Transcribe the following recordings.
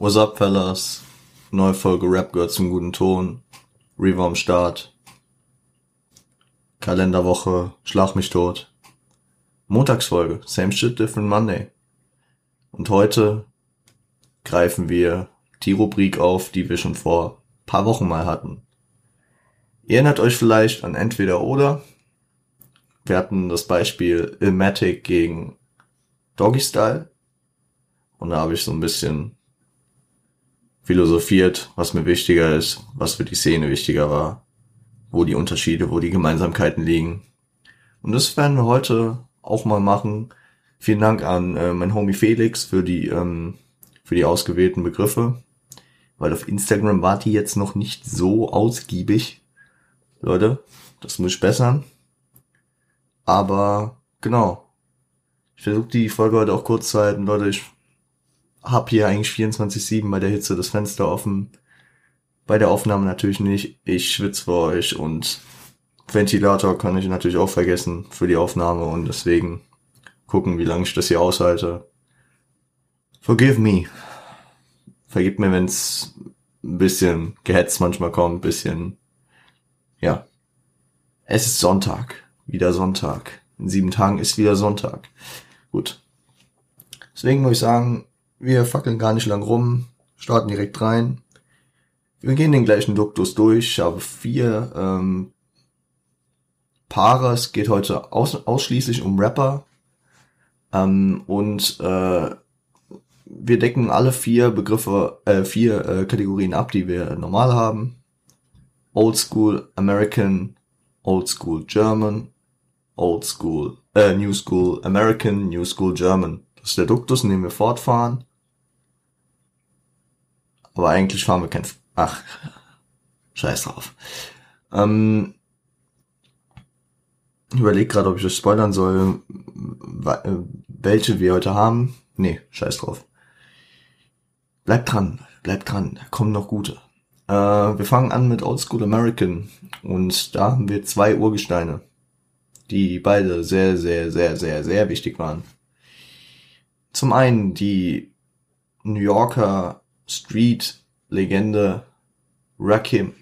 What's up, fellas? Neue Folge Rap gehört zum guten Ton. Reaver Start. Kalenderwoche, schlag mich tot. Montagsfolge, same shit, different Monday. Und heute greifen wir die Rubrik auf, die wir schon vor paar Wochen mal hatten. Ihr erinnert euch vielleicht an entweder oder. Wir hatten das Beispiel Ilmatic gegen Doggy Style. Und da habe ich so ein bisschen philosophiert, was mir wichtiger ist, was für die Szene wichtiger war, wo die Unterschiede, wo die Gemeinsamkeiten liegen. Und das werden wir heute auch mal machen. Vielen Dank an äh, mein Homie Felix für die ähm, für die ausgewählten Begriffe, weil auf Instagram war die jetzt noch nicht so ausgiebig. Leute, das muss ich bessern. Aber genau. Ich versuche die Folge heute auch kurz zu halten. Leute, ich hab hier eigentlich 24-7 bei der Hitze das Fenster offen. Bei der Aufnahme natürlich nicht. Ich schwitze für euch und Ventilator kann ich natürlich auch vergessen für die Aufnahme und deswegen gucken, wie lange ich das hier aushalte. Forgive me. Vergib mir, wenn's ein bisschen gehetzt manchmal kommt, bisschen, ja. Es ist Sonntag. Wieder Sonntag. In sieben Tagen ist wieder Sonntag. Gut. Deswegen muss ich sagen, wir fackeln gar nicht lang rum, starten direkt rein. Wir gehen den gleichen Duktus durch. Ich habe vier ähm, Paare. Es geht heute aus, ausschließlich um Rapper. Ähm, und äh, wir decken alle vier Begriffe, äh, vier äh, Kategorien ab, die wir normal haben. Old School American, Old School German, Old School, äh, New School American, New School German. Das ist der Duktus, in dem wir fortfahren. Aber eigentlich fahren wir kein... Ach, scheiß drauf. Ähm, ich überlege gerade, ob ich das spoilern soll, äh, welche wir heute haben. Nee, scheiß drauf. Bleibt dran, bleibt dran, kommen noch gute. Äh, wir fangen an mit Old School American und da haben wir zwei Urgesteine, die beide sehr, sehr, sehr, sehr, sehr wichtig waren. Zum einen die New Yorker Street-Legende Rakim.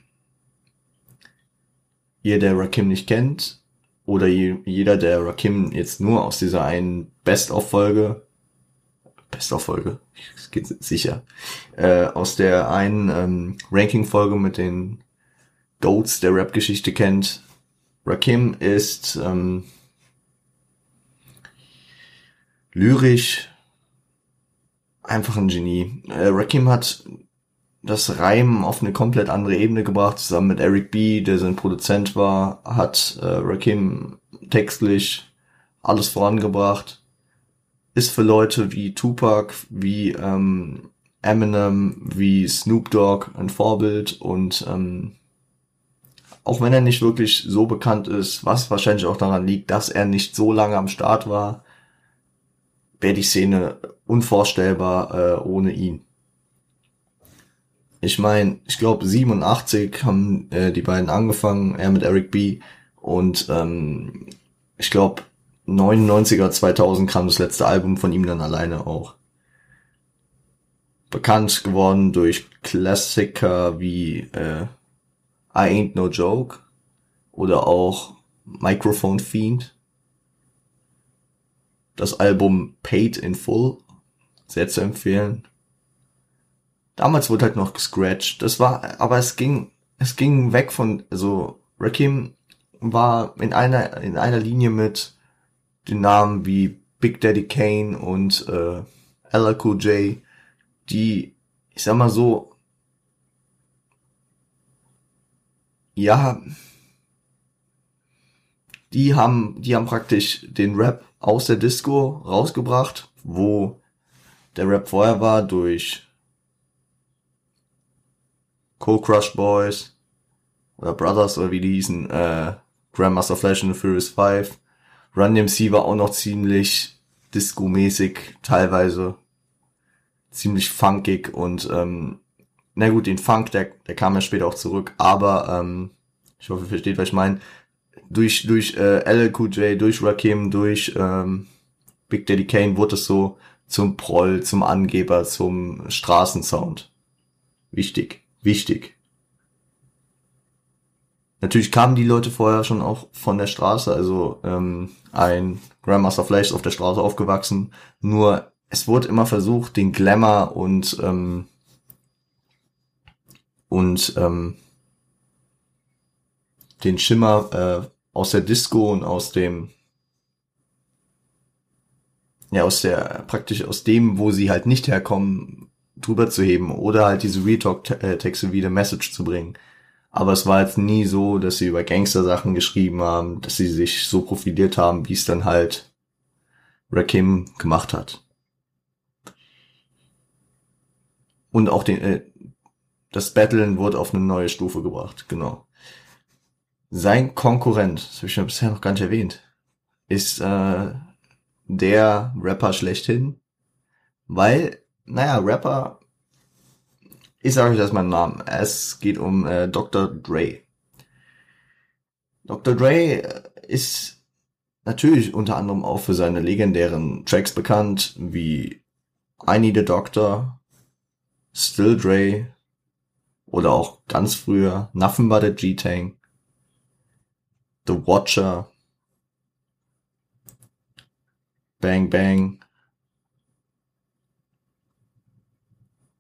Ihr, der Rakim nicht kennt, oder jeder, der Rakim jetzt nur aus dieser einen Best-of-Folge, Best-of-Folge, es geht sicher, äh, aus der einen ähm, Ranking-Folge mit den Goats der Rap-Geschichte kennt. Rakim ist ähm, lyrisch einfach ein Genie. Äh, Rakim hat das Reimen auf eine komplett andere Ebene gebracht, zusammen mit Eric B., der sein Produzent war, hat äh, Rakim textlich alles vorangebracht. Ist für Leute wie Tupac, wie ähm, Eminem, wie Snoop Dogg ein Vorbild und ähm, auch wenn er nicht wirklich so bekannt ist, was wahrscheinlich auch daran liegt, dass er nicht so lange am Start war, wäre die Szene unvorstellbar äh, ohne ihn. Ich meine, ich glaube 87 haben äh, die beiden angefangen, er mit Eric B. Und ähm, ich glaube 99er, 2000 kam das letzte Album von ihm dann alleine auch. Bekannt geworden durch Klassiker wie äh, I Ain't No Joke oder auch Microphone Fiend das Album Paid in Full. Sehr zu empfehlen. Damals wurde halt noch gescratcht. Das war, aber es ging, es ging weg von, also Rakim war in einer, in einer Linie mit den Namen wie Big Daddy Kane und äh, LQJ, die, ich sag mal so, ja, die haben, die haben praktisch den Rap aus der Disco rausgebracht, wo der Rap vorher war durch Cold Crush Boys oder Brothers oder wie die hießen, äh, Grandmaster Flash and the Furious 5. Run DMC war auch noch ziemlich Disco-mäßig, teilweise ziemlich funkig und ähm, na gut, den Funk, der, der kam ja später auch zurück, aber ähm, ich hoffe, ihr versteht, was ich meine durch, durch äh, LLQJ, durch Rakim, durch ähm, Big Daddy Kane wurde es so, zum Proll, zum Angeber, zum Straßensound. Wichtig, wichtig. Natürlich kamen die Leute vorher schon auch von der Straße, also ähm, ein Grandmaster Flash ist auf der Straße aufgewachsen, nur es wurde immer versucht, den Glamour und ähm, und ähm, den Schimmer äh, aus der Disco und aus dem ja aus der praktisch aus dem, wo sie halt nicht herkommen, drüber zu heben oder halt diese Retalk-Texte wie The Message zu bringen. Aber es war jetzt nie so, dass sie über Gangster-Sachen geschrieben haben, dass sie sich so profiliert haben, wie es dann halt Rakim gemacht hat. Und auch den, äh, das Battlen wurde auf eine neue Stufe gebracht, genau. Sein Konkurrent, das habe ich ja bisher noch gar nicht erwähnt, ist äh, der Rapper schlechthin, weil, naja, Rapper, ich sage euch erstmal einen Namen. Es geht um äh, Dr. Dre. Dr. Dre äh, ist natürlich unter anderem auch für seine legendären Tracks bekannt, wie I Need a Doctor, Still Dre oder auch ganz früher Nothing But a G-Tang, The Watcher, Bang Bang,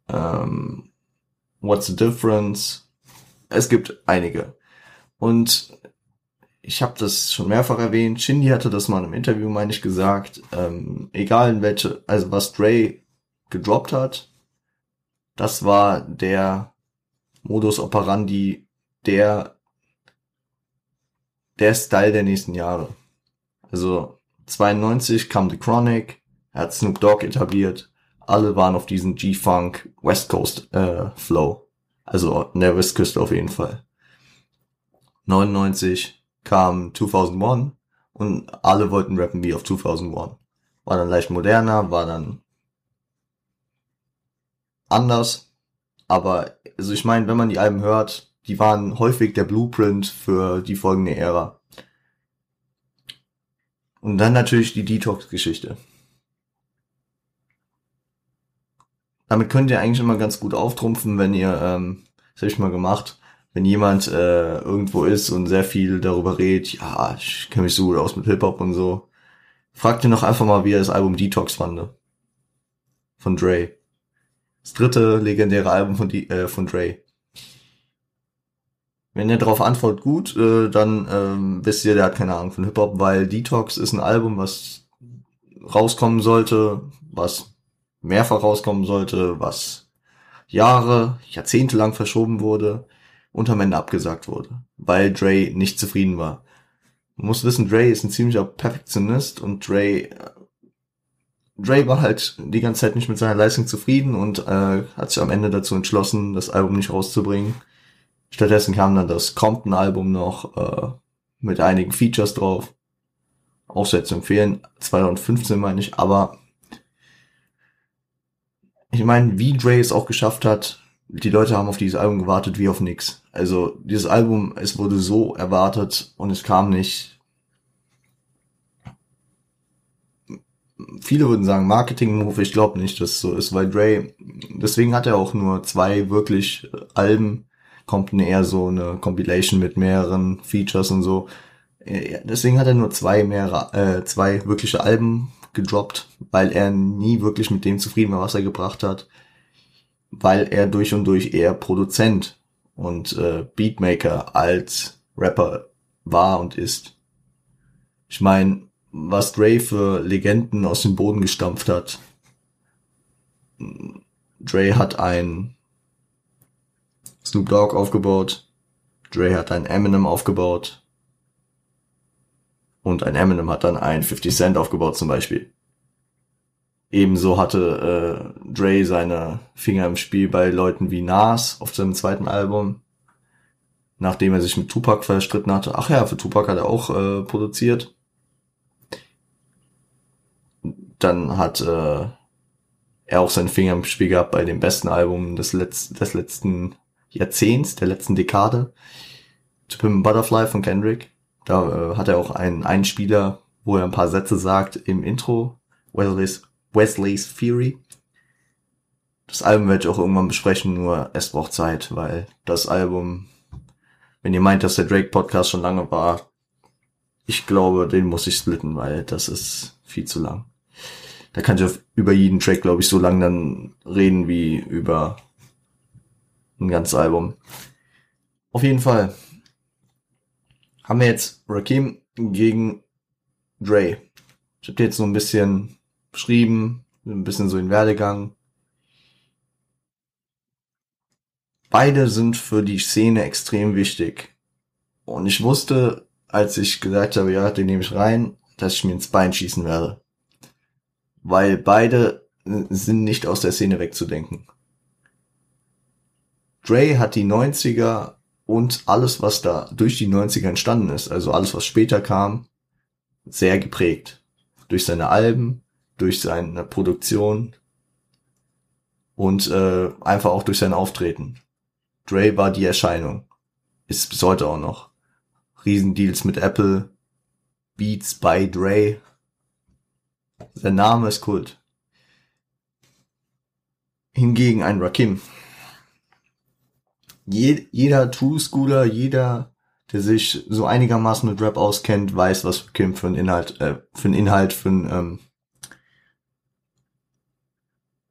ähm, What's the Difference? Es gibt einige. Und ich habe das schon mehrfach erwähnt. Shindy hatte das mal im Interview, meine ich, gesagt. Ähm, egal in welche, also was Dre gedroppt hat, das war der Modus operandi, der der Style der nächsten Jahre. Also 92 kam The Chronic, er hat Snoop Dogg etabliert, alle waren auf diesen G-Funk West Coast äh, Flow. Also in der Westküste auf jeden Fall. 99 kam 2001 und alle wollten rappen wie auf 2001. War dann leicht moderner, war dann anders. Aber, also ich meine, wenn man die Alben hört, die waren häufig der Blueprint für die folgende Ära. Und dann natürlich die Detox-Geschichte. Damit könnt ihr eigentlich immer ganz gut auftrumpfen, wenn ihr, ähm, das habe ich mal gemacht, wenn jemand äh, irgendwo ist und sehr viel darüber redet, ja, ich kenne mich so gut aus mit Hip-Hop und so, fragt ihr noch einfach mal, wie er das Album Detox fand. Von Dre. Das dritte legendäre Album von, die, äh, von Dre. Wenn ihr darauf antwortet gut, äh, dann ähm, wisst ihr, der hat keine Ahnung von Hip-Hop, weil Detox ist ein Album, was rauskommen sollte, was mehrfach rauskommen sollte, was Jahre, Jahrzehnte lang verschoben wurde und am Ende abgesagt wurde, weil Dre nicht zufrieden war. Man muss wissen, Dre ist ein ziemlicher Perfektionist und Dre Dre war halt die ganze Zeit nicht mit seiner Leistung zufrieden und äh, hat sich am Ende dazu entschlossen, das Album nicht rauszubringen. Stattdessen kam dann das Compton-Album noch äh, mit einigen Features drauf. Auch sehr zu empfehlen. 2015 meine ich, aber ich meine, wie Dre es auch geschafft hat, die Leute haben auf dieses Album gewartet wie auf nix. Also dieses Album, es wurde so erwartet und es kam nicht. Viele würden sagen Marketing-Move, ich glaube nicht, dass es so ist, weil Dre, deswegen hat er auch nur zwei wirklich Alben, kommt eher so eine Compilation mit mehreren Features und so. Deswegen hat er nur zwei mehrere, äh, zwei wirkliche Alben gedroppt, weil er nie wirklich mit dem zufrieden war, was er gebracht hat, weil er durch und durch eher Produzent und äh, Beatmaker als Rapper war und ist. Ich meine, was Dre für Legenden aus dem Boden gestampft hat. Dre hat ein Snoop Dogg aufgebaut. Dre hat ein Eminem aufgebaut. Und ein Eminem hat dann ein 50 Cent aufgebaut zum Beispiel. Ebenso hatte äh, Dre seine Finger im Spiel bei Leuten wie Nas auf seinem zweiten Album, nachdem er sich mit Tupac verstritten hatte. Ach ja, für Tupac hat er auch äh, produziert. Dann hat äh, er auch seinen Finger im Spiel gehabt bei dem besten Album des, Letz des letzten Jahrzehnts, der letzten Dekade. To Pimp Butterfly von Kendrick. Da äh, hat er auch einen Einspieler, wo er ein paar Sätze sagt im Intro. This, Wesley's Theory. Das Album werde ich auch irgendwann besprechen, nur es braucht Zeit, weil das Album, wenn ihr meint, dass der Drake Podcast schon lange war, ich glaube, den muss ich splitten, weil das ist viel zu lang. Da kann ich auf, über jeden Track, glaube ich, so lang dann reden wie über ein ganzes Album. Auf jeden Fall haben wir jetzt Rakim gegen Dre. Ich habe jetzt so ein bisschen beschrieben, ein bisschen so den Werdegang. Beide sind für die Szene extrem wichtig. Und ich wusste, als ich gesagt habe, ja, den nehme ich rein, dass ich mir ins Bein schießen werde. Weil beide sind nicht aus der Szene wegzudenken. Dre hat die 90er und alles, was da durch die 90er entstanden ist, also alles, was später kam, sehr geprägt. Durch seine Alben, durch seine Produktion und äh, einfach auch durch sein Auftreten. Dre war die Erscheinung. Ist bis heute auch noch. Riesendeals mit Apple, Beats by Dre. Sein Name ist Kult. Hingegen ein Rakim. Je, jeder True Schooler, jeder, der sich so einigermaßen mit Rap auskennt, weiß, was Rakim für ein Inhalt, äh, für ein Inhalt, für ein, ähm,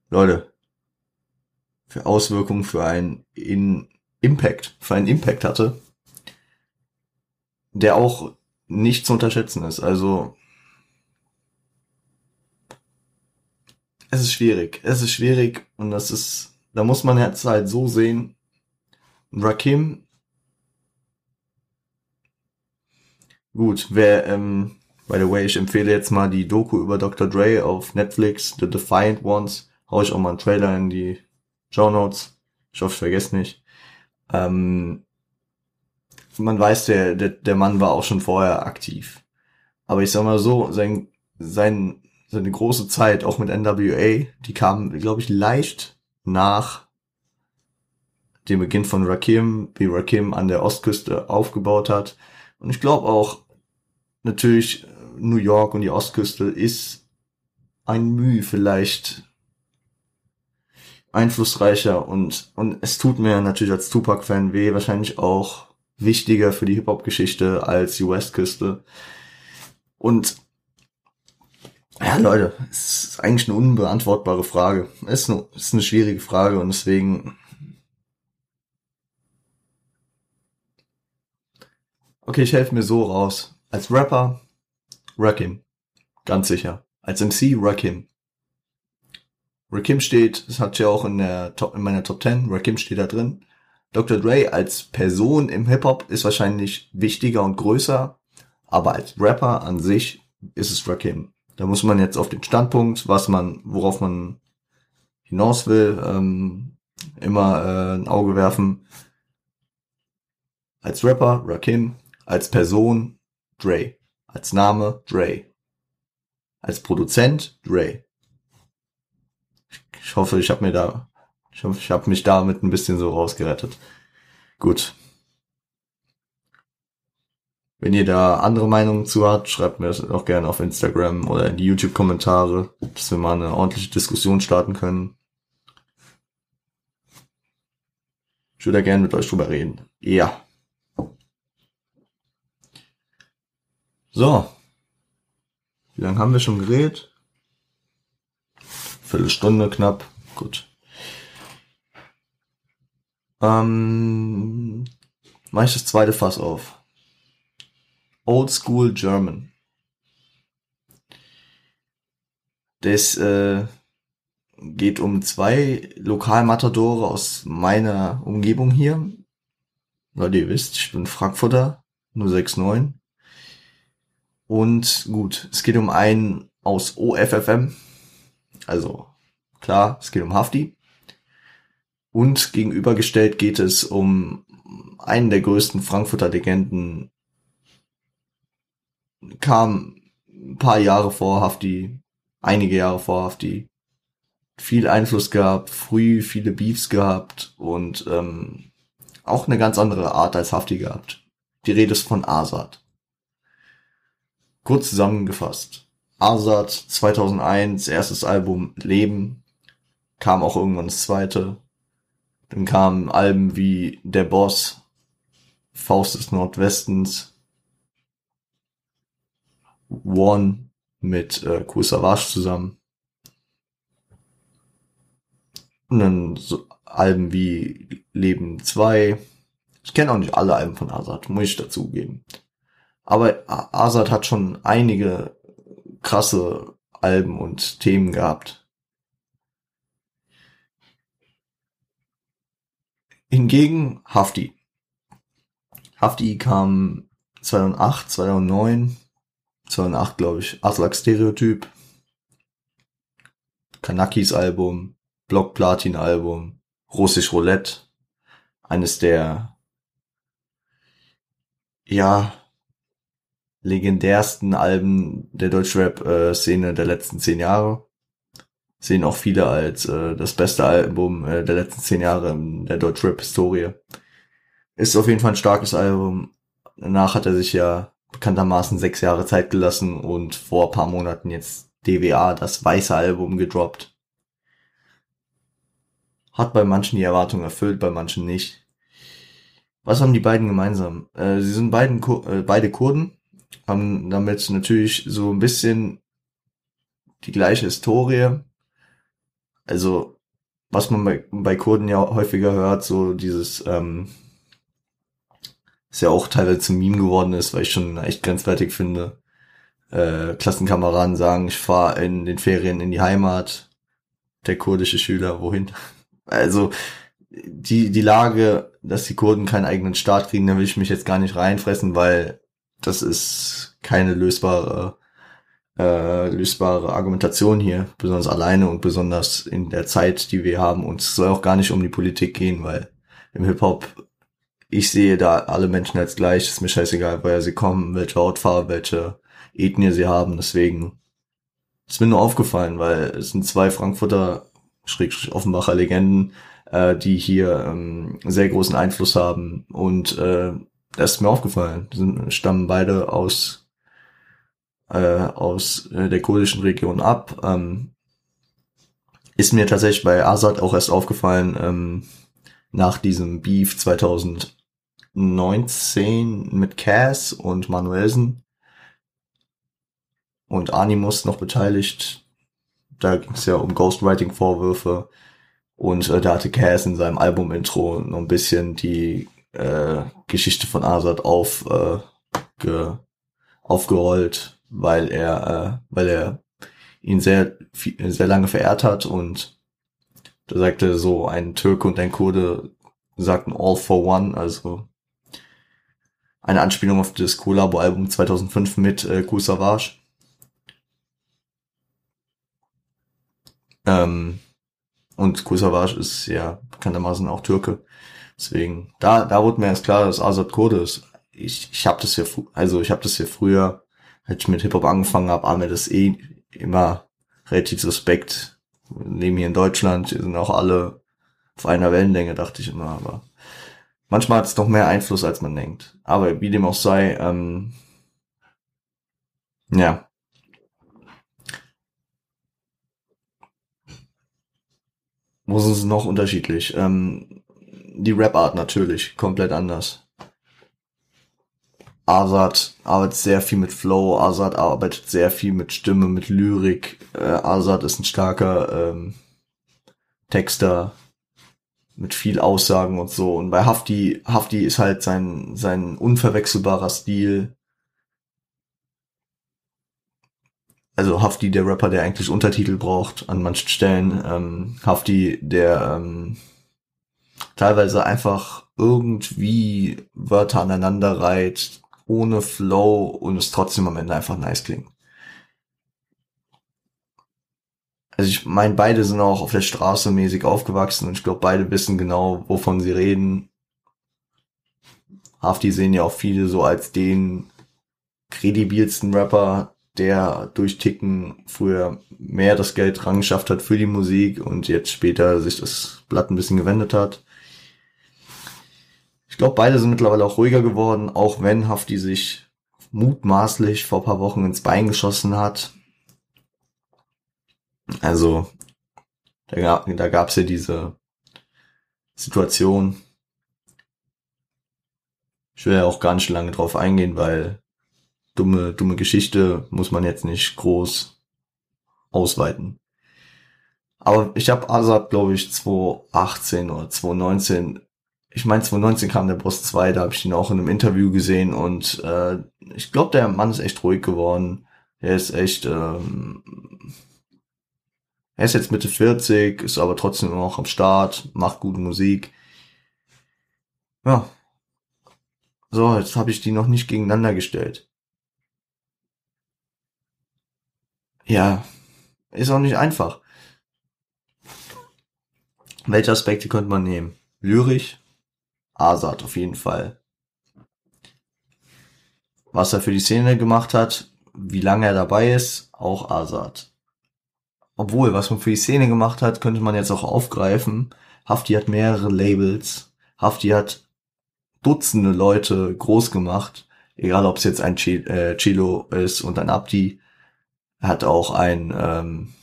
Leute, für Auswirkungen, für einen in Impact, für einen Impact hatte, der auch nicht zu unterschätzen ist. Also es ist schwierig. Es ist schwierig und das ist, da muss man jetzt halt so sehen. Rakim, gut, wer, ähm, by the way, ich empfehle jetzt mal die Doku über Dr. Dre auf Netflix, The Defiant Ones. Hau ich auch mal einen Trailer in die Show Notes. Ich hoffe, ich vergesse nicht. Ähm, man weiß, der, der, der Mann war auch schon vorher aktiv. Aber ich sag mal so, sein, sein, seine große Zeit, auch mit NWA, die kam, glaube ich, leicht nach dem Beginn von Rakim, wie Rakim an der Ostküste aufgebaut hat. Und ich glaube auch, natürlich, New York und die Ostküste ist ein Mühe vielleicht einflussreicher und, und es tut mir natürlich als Tupac-Fan weh, wahrscheinlich auch wichtiger für die Hip-Hop-Geschichte als die Westküste. Und ja, Leute, es ist eigentlich eine unbeantwortbare Frage. Es ist eine, es ist eine schwierige Frage und deswegen. Okay, ich helfe mir so raus. Als Rapper, Rakim. Ganz sicher. Als MC, Rakim. Rakim steht, das hat ja auch in der Top, in meiner Top 10, Rakim steht da drin. Dr. Dre als Person im Hip-Hop ist wahrscheinlich wichtiger und größer, aber als Rapper an sich ist es Rakim. Da muss man jetzt auf den Standpunkt, was man, worauf man hinaus will, ähm, immer äh, ein Auge werfen. Als Rapper Rakim, als Person Dre, als Name Dre, als Produzent Dre. Ich hoffe, ich habe mir da, ich hoffe, ich habe mich damit ein bisschen so rausgerettet. Gut. Wenn ihr da andere Meinungen zu habt, schreibt mir das auch gerne auf Instagram oder in die YouTube-Kommentare, dass wir mal eine ordentliche Diskussion starten können. Ich würde da gerne mit euch drüber reden. Ja. So. Wie lange haben wir schon geredet? Viertelstunde knapp. Gut. Ähm, mach ich das zweite Fass auf. Old School German. Das äh, geht um zwei Lokalmatadore aus meiner Umgebung hier. Weil ihr wisst, ich bin Frankfurter, nur 6,9. Und gut, es geht um einen aus OFFM, also klar, es geht um Hafti. Und gegenübergestellt geht es um einen der größten Frankfurter Legenden. Kam ein paar Jahre vor Hafti, einige Jahre vor Hafti. Viel Einfluss gehabt, früh viele Beefs gehabt und ähm, auch eine ganz andere Art als Hafti gehabt. Die Rede ist von Asad. Kurz zusammengefasst. Azad 2001, erstes Album Leben, kam auch irgendwann das zweite. Dann kamen Alben wie Der Boss, Faust des Nordwestens, One mit äh, Kool Savage zusammen. Und dann so Alben wie Leben 2. Ich kenne auch nicht alle Alben von Azad, muss ich dazugeben. Aber Azad hat schon einige krasse Alben und Themen gehabt. Hingegen Hafti. Hafti kam 2008, 2009, 2008 glaube ich, Aslak Stereotyp, Kanakis Album, Block Platin Album, Russisch Roulette, eines der, ja, legendärsten Alben der Deutschrap-Szene der letzten zehn Jahre. Sehen auch viele als äh, das beste Album äh, der letzten zehn Jahre in der Deutschrap-Historie. Ist auf jeden Fall ein starkes Album. Danach hat er sich ja bekanntermaßen sechs Jahre Zeit gelassen und vor paar Monaten jetzt DWA, das weiße Album, gedroppt. Hat bei manchen die Erwartung erfüllt, bei manchen nicht. Was haben die beiden gemeinsam? Äh, sie sind beiden, äh, beide Kurden, haben damit natürlich so ein bisschen die gleiche Historie. Also, was man bei, bei Kurden ja häufiger hört, so dieses, ähm, ist ja auch teilweise zum Meme geworden ist, weil ich schon echt grenzwertig finde. Äh, Klassenkameraden sagen, ich fahre in den Ferien in die Heimat. Der kurdische Schüler, wohin? Also, die, die Lage, dass die Kurden keinen eigenen Staat kriegen, da will ich mich jetzt gar nicht reinfressen, weil das ist keine lösbare, äh, lösbare Argumentation hier, besonders alleine und besonders in der Zeit, die wir haben. Und es soll auch gar nicht um die Politik gehen, weil im Hip-Hop, ich sehe da alle Menschen als gleich, ist mir scheißegal, woher sie kommen, welche Hautfarbe, welche Ethnie sie haben. Deswegen ist mir nur aufgefallen, weil es sind zwei Frankfurter, schräg Offenbacher Legenden, äh, die hier ähm, sehr großen Einfluss haben und äh, das ist mir aufgefallen. Die stammen beide aus, äh, aus äh, der kurdischen Region ab. Ähm, ist mir tatsächlich bei Azad auch erst aufgefallen, ähm, nach diesem Beef 2019 mit Cass und Manuelsen und Animus noch beteiligt. Da ging es ja um Ghostwriting-Vorwürfe. Und äh, da hatte Cass in seinem Album-Intro noch ein bisschen die äh, Geschichte von Azad auf, äh, ge, aufgerollt, weil er, äh, weil er ihn sehr, sehr lange verehrt hat und da sagte so ein Türke und ein Kurde sagten All for One, also eine Anspielung auf das Collabo-Album 2005 mit äh, Kool Savage. Ähm, und Kool Savage ist ja bekanntermaßen auch Türke. Deswegen, da, da wurde mir erst klar, dass Azad Kurde ist. Ich, ich habe das ja, also ich habe das ja früher, als ich mit Hip-Hop angefangen habe, war mir das eh immer relativ suspekt. Wir leben hier in Deutschland, hier sind auch alle auf einer Wellenlänge, dachte ich immer, aber manchmal hat es doch mehr Einfluss, als man denkt. Aber wie dem auch sei, ähm, ja. Wo sind sie noch unterschiedlich? Ähm, die Rap-Art natürlich komplett anders. Azad arbeitet sehr viel mit Flow, Azad arbeitet sehr viel mit Stimme, mit Lyrik. Äh, Azad ist ein starker ähm, Texter mit viel Aussagen und so. Und bei Hafti, Hafti ist halt sein, sein unverwechselbarer Stil. Also Hafti, der Rapper, der eigentlich Untertitel braucht an manchen Stellen. Ähm, Hafti, der ähm, teilweise einfach irgendwie Wörter aneinander reiht, ohne Flow und es trotzdem am Ende einfach nice klingt. Also ich meine, beide sind auch auf der Straße mäßig aufgewachsen und ich glaube, beide wissen genau, wovon sie reden. Hafti sehen ja auch viele so als den kredibilsten Rapper, der durch Ticken früher mehr das Geld rangeschafft hat für die Musik und jetzt später sich das Blatt ein bisschen gewendet hat. Ich glaube, beide sind mittlerweile auch ruhiger geworden, auch wenn Hafti sich mutmaßlich vor paar Wochen ins Bein geschossen hat. Also, da, gab, da gab's ja diese Situation. Ich will ja auch gar nicht lange drauf eingehen, weil dumme, dumme Geschichte muss man jetzt nicht groß ausweiten. Aber ich habe Azad, glaube ich, 2018 oder 2019, ich meine 2019 kam der Boss 2, da habe ich ihn auch in einem Interview gesehen und äh, ich glaube, der Mann ist echt ruhig geworden. Er ist echt, ähm, er ist jetzt Mitte 40, ist aber trotzdem immer noch am Start, macht gute Musik. Ja. So, jetzt habe ich die noch nicht gegeneinander gestellt. Ja, ist auch nicht einfach. Welche Aspekte könnte man nehmen? Lyrisch, Asad auf jeden Fall. Was er für die Szene gemacht hat, wie lange er dabei ist, auch Asad. Obwohl, was man für die Szene gemacht hat, könnte man jetzt auch aufgreifen. Hafti hat mehrere Labels. Hafti hat Dutzende Leute groß gemacht. Egal, ob es jetzt ein äh, Chilo ist und ein Abdi. Er hat auch ein, ähm,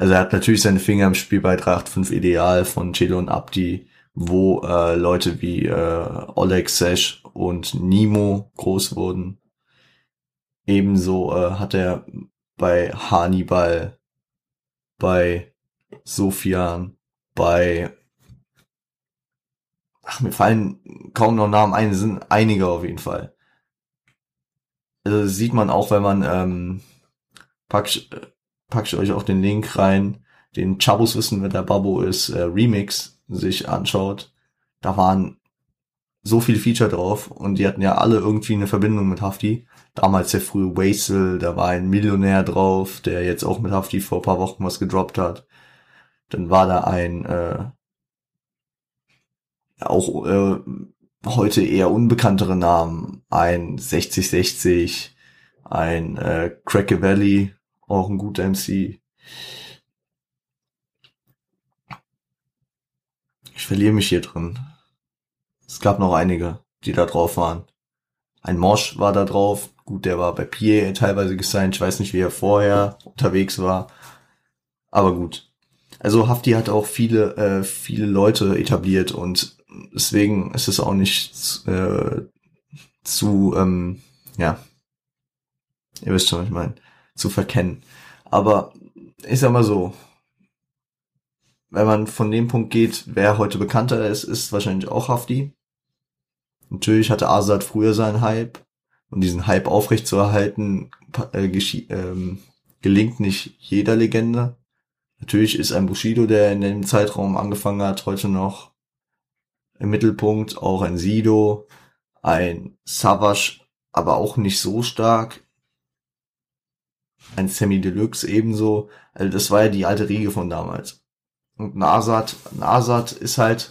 also er hat natürlich seine Finger im Spiel bei 385 Ideal von Chilo und Abdi, wo äh, Leute wie äh, Oleg Sesh und Nemo groß wurden. Ebenso äh, hat er bei Hannibal, bei Sofian, bei Ach, mir fallen kaum noch Namen ein, sind einige auf jeden Fall. Also sieht man auch, wenn man ähm, pack, ich, pack ich euch auch den Link rein, den Chabos wissen, wer der Babo ist, äh, Remix sich anschaut. Da waren so viele Feature drauf und die hatten ja alle irgendwie eine Verbindung mit Hafti. Damals der frühe Wasel, da war ein Millionär drauf, der jetzt auch mit Hafti vor paar Wochen was gedroppt hat. Dann war da ein äh, auch äh, heute eher unbekanntere Namen. Ein 6060, ein äh, Cracker Valley, auch ein guter MC. Ich verliere mich hier drin. Es gab noch einige, die da drauf waren. Ein Mosh war da drauf. Gut, der war bei PA teilweise gesigned. Ich weiß nicht, wie er vorher unterwegs war. Aber gut. Also Hafti hat auch viele, äh, viele Leute etabliert und deswegen ist es auch nicht äh, zu, ähm, ja, ihr wisst schon, was ich meine, zu verkennen. Aber ich sag mal so, wenn man von dem Punkt geht, wer heute bekannter ist, ist wahrscheinlich auch Hafti. Natürlich hatte Azad früher seinen Hype und diesen Hype aufrechtzuerhalten äh, ähm, gelingt nicht jeder Legende. Natürlich ist ein Bushido, der in dem Zeitraum angefangen hat, heute noch im Mittelpunkt, auch ein Sido, ein Savage, aber auch nicht so stark. Ein Semi Deluxe ebenso. Also das war ja die alte Riege von damals. Und Nasat, Nasat ist halt,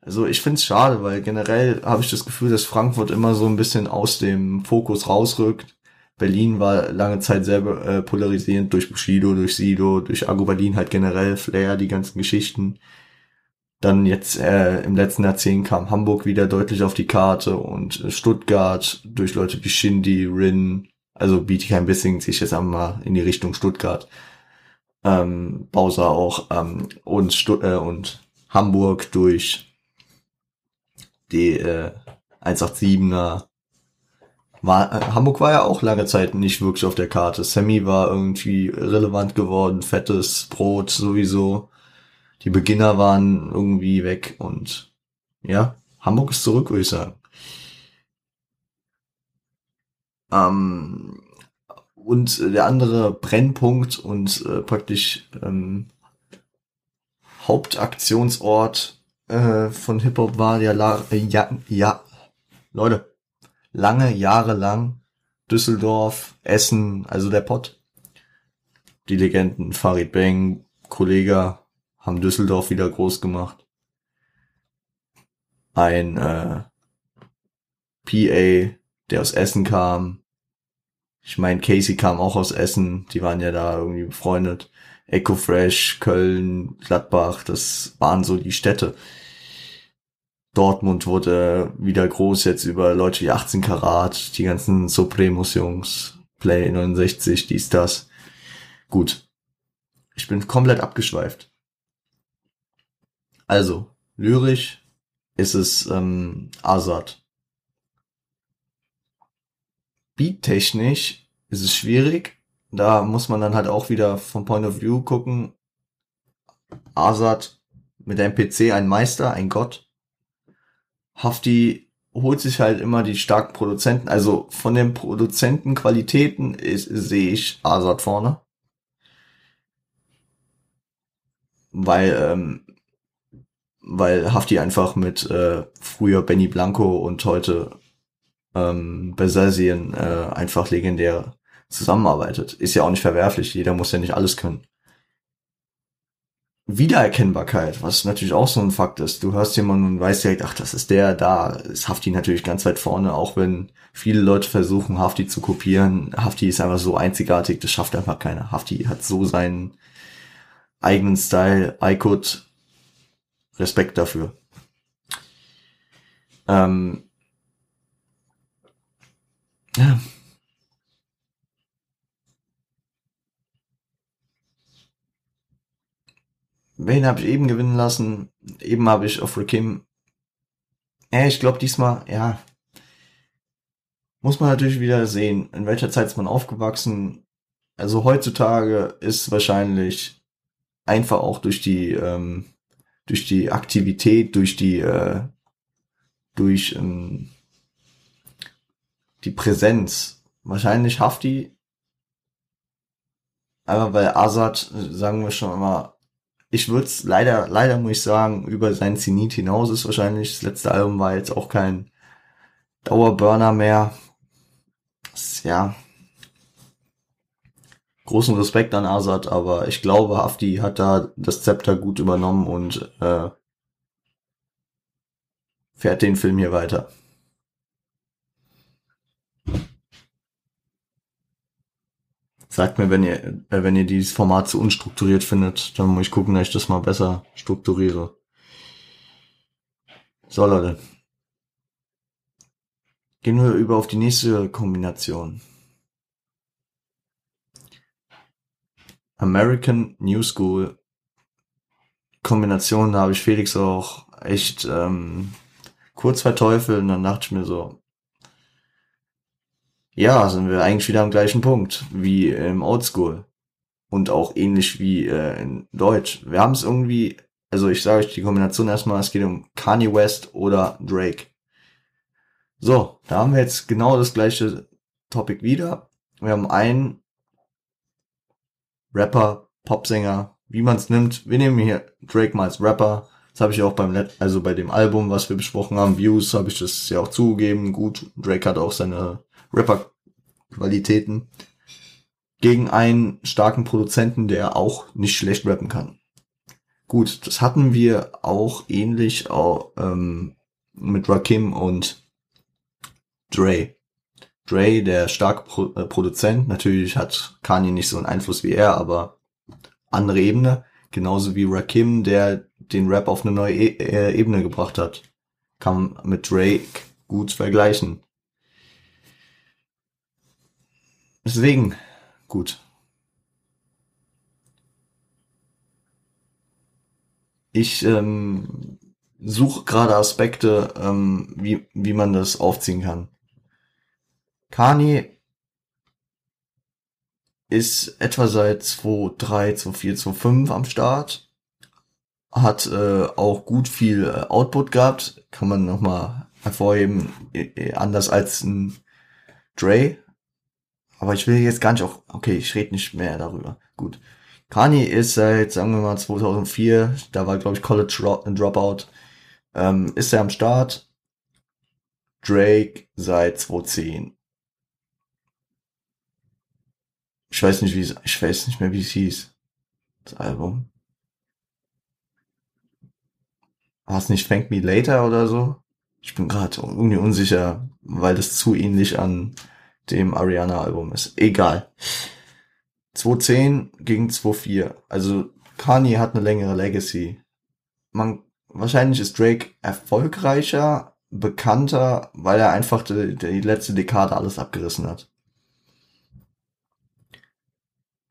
also ich find's schade, weil generell habe ich das Gefühl, dass Frankfurt immer so ein bisschen aus dem Fokus rausrückt. Berlin war lange Zeit sehr äh, polarisierend durch Bushido, durch Sido, durch Ago Berlin halt generell, Flair, die ganzen Geschichten. Dann jetzt äh, im letzten Jahrzehnt kam Hamburg wieder deutlich auf die Karte und äh, Stuttgart durch Leute wie Shindy, Rin, also Bietigheim Bissing sich jetzt einmal in die Richtung Stuttgart. Ähm, Bowser auch ähm, und, Stutt äh, und Hamburg durch die äh, 187er. War, äh, Hamburg war ja auch lange Zeit nicht wirklich auf der Karte. Sammy war irgendwie relevant geworden, fettes Brot sowieso die Beginner waren irgendwie weg und ja, Hamburg ist zurück, würde ich sagen. Ähm, und der andere Brennpunkt und äh, praktisch ähm, Hauptaktionsort äh, von Hip-Hop war ja, äh, ja, ja, Leute, lange Jahre lang Düsseldorf, Essen, also der Pott. Die Legenden Farid Bang, Kollege haben Düsseldorf wieder groß gemacht. Ein äh, PA, der aus Essen kam. Ich meine, Casey kam auch aus Essen, die waren ja da irgendwie befreundet. Echo Fresh, Köln, Gladbach, das waren so die Städte. Dortmund wurde wieder groß jetzt über Leute wie 18 Karat, die ganzen Supremos Jungs, Play 69, dies, das. Gut. Ich bin komplett abgeschweift. Also, lyrisch ist es ähm, Azad. Beattechnisch ist es schwierig. Da muss man dann halt auch wieder vom Point of View gucken. Azad mit der MPC ein Meister, ein Gott. Hafti holt sich halt immer die starken Produzenten. Also von den Produzentenqualitäten sehe ich Azad vorne. Weil, ähm, weil Hafti einfach mit äh, früher Benny Blanco und heute ähm, Besazian äh, einfach legendär zusammenarbeitet. Ist ja auch nicht verwerflich, jeder muss ja nicht alles können. Wiedererkennbarkeit, was natürlich auch so ein Fakt ist. Du hörst jemanden und weißt direkt, ach, das ist der, da ist Hafti natürlich ganz weit vorne, auch wenn viele Leute versuchen, Hafti zu kopieren. Hafti ist einfach so einzigartig, das schafft einfach keiner. Hafti hat so seinen eigenen Style. I could Respekt dafür. Ähm, ja, Wen habe ich eben gewinnen lassen? Eben habe ich auf Rakim. Ja, ich glaube diesmal, ja. Muss man natürlich wieder sehen, in welcher Zeit ist man aufgewachsen. Also heutzutage ist wahrscheinlich einfach auch durch die, ähm, durch die Aktivität, durch die, äh, durch ähm, die Präsenz. Wahrscheinlich Hafti. Aber weil Azad, sagen wir schon immer, ich würde es leider, leider muss ich sagen, über sein Zenit hinaus ist wahrscheinlich. Das letzte Album war jetzt auch kein Dauerburner mehr. Das, ja. Großen Respekt an Azad, aber ich glaube, Hafti hat da das Zepter gut übernommen und äh, fährt den Film hier weiter. Sagt mir, wenn ihr, äh, wenn ihr dieses Format zu unstrukturiert findet, dann muss ich gucken, dass ich das mal besser strukturiere. So, Leute. Gehen wir über auf die nächste Kombination. American New School. Kombination, da habe ich Felix auch echt ähm, kurz verteufelt und dann dachte ich mir so, ja, sind wir eigentlich wieder am gleichen Punkt wie im Oldschool. Und auch ähnlich wie äh, in Deutsch. Wir haben es irgendwie, also ich sage euch die Kombination erstmal, es geht um Kanye West oder Drake. So, da haben wir jetzt genau das gleiche Topic wieder. Wir haben einen Rapper, Popsänger, wie man es nimmt. Wir nehmen hier Drake mal als Rapper. Das habe ich auch beim Let also bei dem Album, was wir besprochen haben, Views, habe ich das ja auch zugegeben. Gut, Drake hat auch seine Rapper-Qualitäten gegen einen starken Produzenten, der auch nicht schlecht rappen kann. Gut, das hatten wir auch ähnlich auch, ähm, mit Rakim und Dre. Dre, der starke Pro äh, Produzent, natürlich hat Kanye nicht so einen Einfluss wie er, aber andere Ebene, genauso wie Rakim, der den Rap auf eine neue e äh, Ebene gebracht hat. Kann mit Drake gut vergleichen. Deswegen, gut. Ich ähm, suche gerade Aspekte, ähm, wie, wie man das aufziehen kann. Kani ist etwa seit 2.3, 2.4, 2.5 am Start. Hat äh, auch gut viel äh, Output gehabt. Kann man nochmal hervorheben. Äh, anders als ein Dre, aber ich will jetzt gar nicht auch, okay, ich rede nicht mehr darüber. Gut. Kanye ist seit, sagen wir mal, 2004, da war, glaube ich, College Dropout, ähm, ist er am Start. Drake seit 2010. Ich weiß nicht, wie es, ich weiß nicht mehr, wie es hieß. Das Album. War es nicht Thank Me Later oder so? Ich bin gerade irgendwie unsicher, weil das zu ähnlich an dem Ariana-Album ist. Egal. 2.10 gegen 2.4. Also Kanye hat eine längere Legacy. Man, wahrscheinlich ist Drake erfolgreicher, bekannter, weil er einfach die, die letzte Dekade alles abgerissen hat.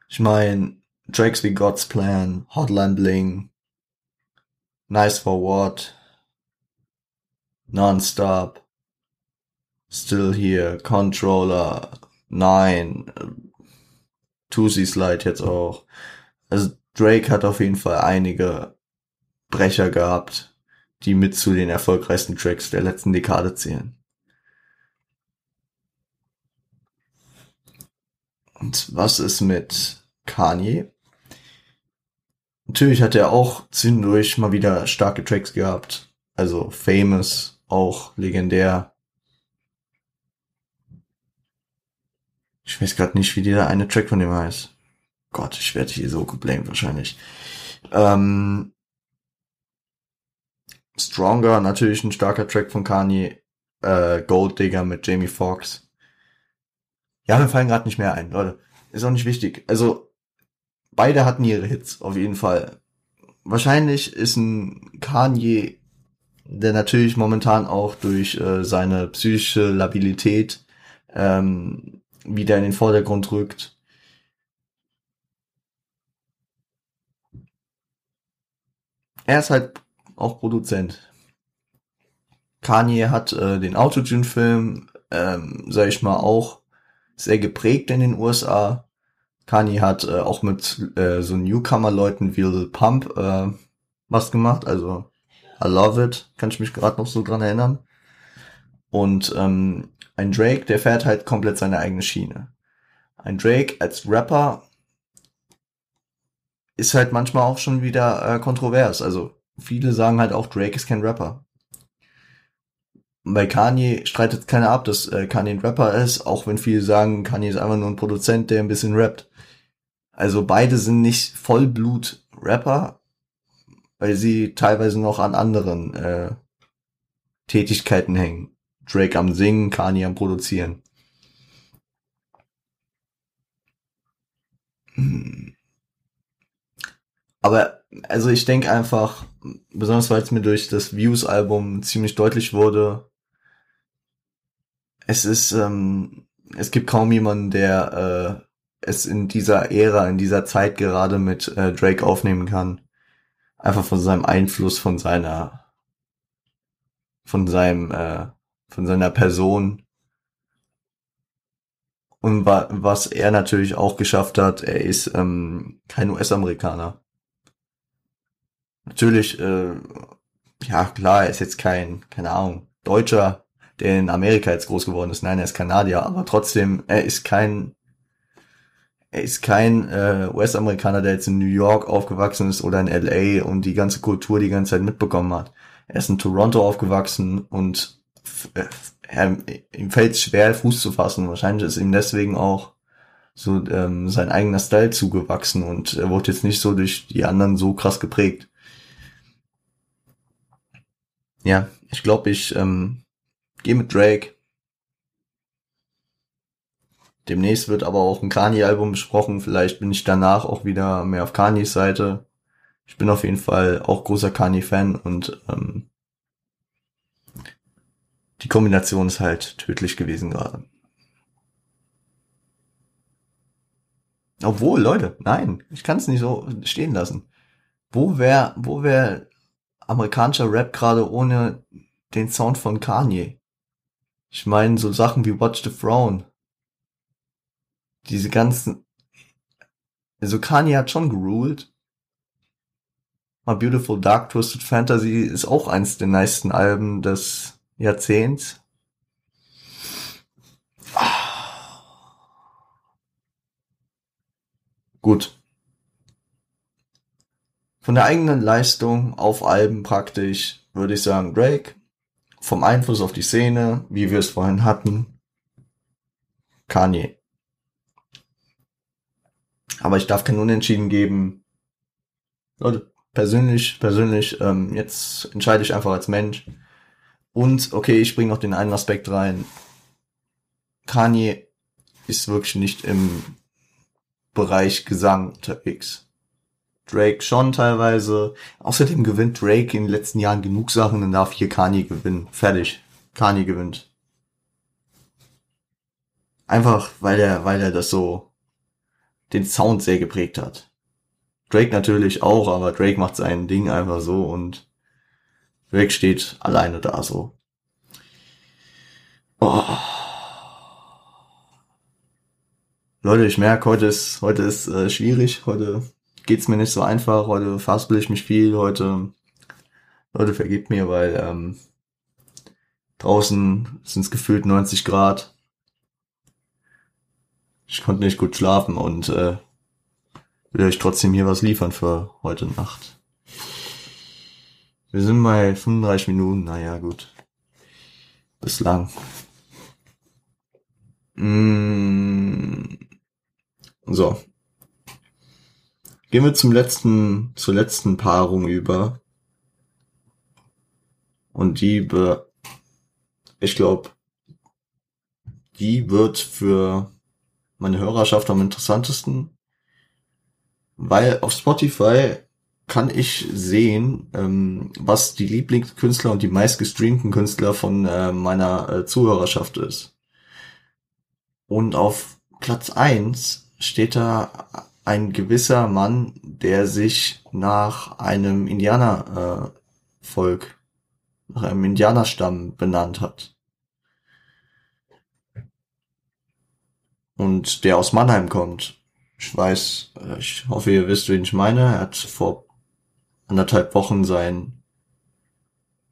Ich meine, Tracks wie God's Plan, Hotline Bling, Nice for What, Nonstop, Still Here, Controller, Nine, Tusi Slide jetzt auch. Also Drake hat auf jeden Fall einige Brecher gehabt, die mit zu den erfolgreichsten Tracks der letzten Dekade zählen. Und was ist mit Kanye? Natürlich hat er auch zwischendurch mal wieder starke Tracks gehabt. Also Famous, auch legendär. Ich weiß gerade nicht, wie dieser eine Track von dem heißt. Gott, ich werde hier so geblamed wahrscheinlich. Ähm, Stronger, natürlich ein starker Track von Kanye. Äh, Gold Digger mit Jamie Foxx. Ja, mir fallen gerade nicht mehr ein, Leute. Ist auch nicht wichtig. Also, beide hatten ihre Hits, auf jeden Fall. Wahrscheinlich ist ein Kanye, der natürlich momentan auch durch äh, seine psychische Labilität ähm, wieder in den Vordergrund rückt. Er ist halt auch Produzent. Kanye hat äh, den Autotune-Film, ähm, sag ich mal, auch sehr geprägt in den USA. Kanye hat äh, auch mit äh, so Newcomer-Leuten wie Lil Pump äh, was gemacht, also I love it, kann ich mich gerade noch so dran erinnern. Und ähm, ein Drake, der fährt halt komplett seine eigene Schiene. Ein Drake als Rapper ist halt manchmal auch schon wieder äh, kontrovers. Also viele sagen halt auch, Drake ist kein Rapper. Bei Kanye streitet keiner ab, dass äh, Kanye ein Rapper ist, auch wenn viele sagen, Kanye ist einfach nur ein Produzent, der ein bisschen rappt. Also beide sind nicht Vollblut-Rapper, weil sie teilweise noch an anderen äh, Tätigkeiten hängen. Drake am Singen, Kanye am Produzieren. Hm. Aber also ich denke einfach, besonders weil es mir durch das Views-Album ziemlich deutlich wurde, es ist, ähm, es gibt kaum jemanden, der äh, es in dieser Ära, in dieser Zeit gerade mit äh, Drake aufnehmen kann. Einfach von seinem Einfluss, von seiner, von seinem, äh, von seiner Person. Und wa was er natürlich auch geschafft hat, er ist ähm, kein US-Amerikaner. Natürlich, äh, ja klar, er ist jetzt kein, keine Ahnung, Deutscher, der in Amerika jetzt groß geworden ist. Nein, er ist Kanadier, aber trotzdem, er ist kein, er ist kein äh, US-Amerikaner, der jetzt in New York aufgewachsen ist oder in LA und die ganze Kultur die ganze Zeit mitbekommen hat. Er ist in Toronto aufgewachsen und er, ihm fällt es schwer, Fuß zu fassen. Wahrscheinlich ist ihm deswegen auch so ähm, sein eigener Style zugewachsen und er wurde jetzt nicht so durch die anderen so krass geprägt. Ja, ich glaube, ich ähm, Geh mit Drake. Demnächst wird aber auch ein Kanye-Album besprochen. Vielleicht bin ich danach auch wieder mehr auf Kanyes Seite. Ich bin auf jeden Fall auch großer Kanye-Fan und ähm, die Kombination ist halt tödlich gewesen gerade. Obwohl, Leute, nein, ich kann es nicht so stehen lassen. Wo wäre wo wär amerikanischer Rap gerade ohne den Sound von Kanye? Ich meine, so Sachen wie Watch the Throne. Diese ganzen, also Kanye hat schon geruled. My Beautiful Dark Twisted Fantasy ist auch eins der meisten Alben des Jahrzehnts. Gut. Von der eigenen Leistung auf Alben praktisch würde ich sagen Drake vom Einfluss auf die Szene, wie wir es vorhin hatten, Kanye. Aber ich darf kein Unentschieden geben. Leute, persönlich, persönlich, ähm, jetzt entscheide ich einfach als Mensch. Und okay, ich bringe noch den einen Aspekt rein. Kanye ist wirklich nicht im Bereich Gesang unterwegs. Drake schon teilweise. Außerdem gewinnt Drake in den letzten Jahren genug Sachen, dann darf hier Kanye gewinnen. Fertig. Kanye gewinnt. Einfach, weil er, weil er das so, den Sound sehr geprägt hat. Drake natürlich auch, aber Drake macht sein Ding einfach so und Drake steht alleine da so. Oh. Leute, ich merke, heute ist, heute ist äh, schwierig, heute geht's mir nicht so einfach, heute faspel ich mich viel, heute, Leute, vergebt mir, weil ähm, draußen sind es gefühlt 90 Grad. Ich konnte nicht gut schlafen und äh, will euch trotzdem hier was liefern für heute Nacht. Wir sind bei 35 Minuten, naja, gut. Bislang. Mm. So. Gehen wir zum letzten, zur letzten Paarung über. Und die, be, ich glaube, die wird für meine Hörerschaft am interessantesten, weil auf Spotify kann ich sehen, ähm, was die Lieblingskünstler und die meistgestreamten Künstler von äh, meiner äh, Zuhörerschaft ist. Und auf Platz eins steht da ein gewisser Mann, der sich nach einem Indianervolk, äh, nach einem Indianerstamm benannt hat. Und der aus Mannheim kommt. Ich weiß, äh, ich hoffe, ihr wisst, wen ich meine. Er hat vor anderthalb Wochen sein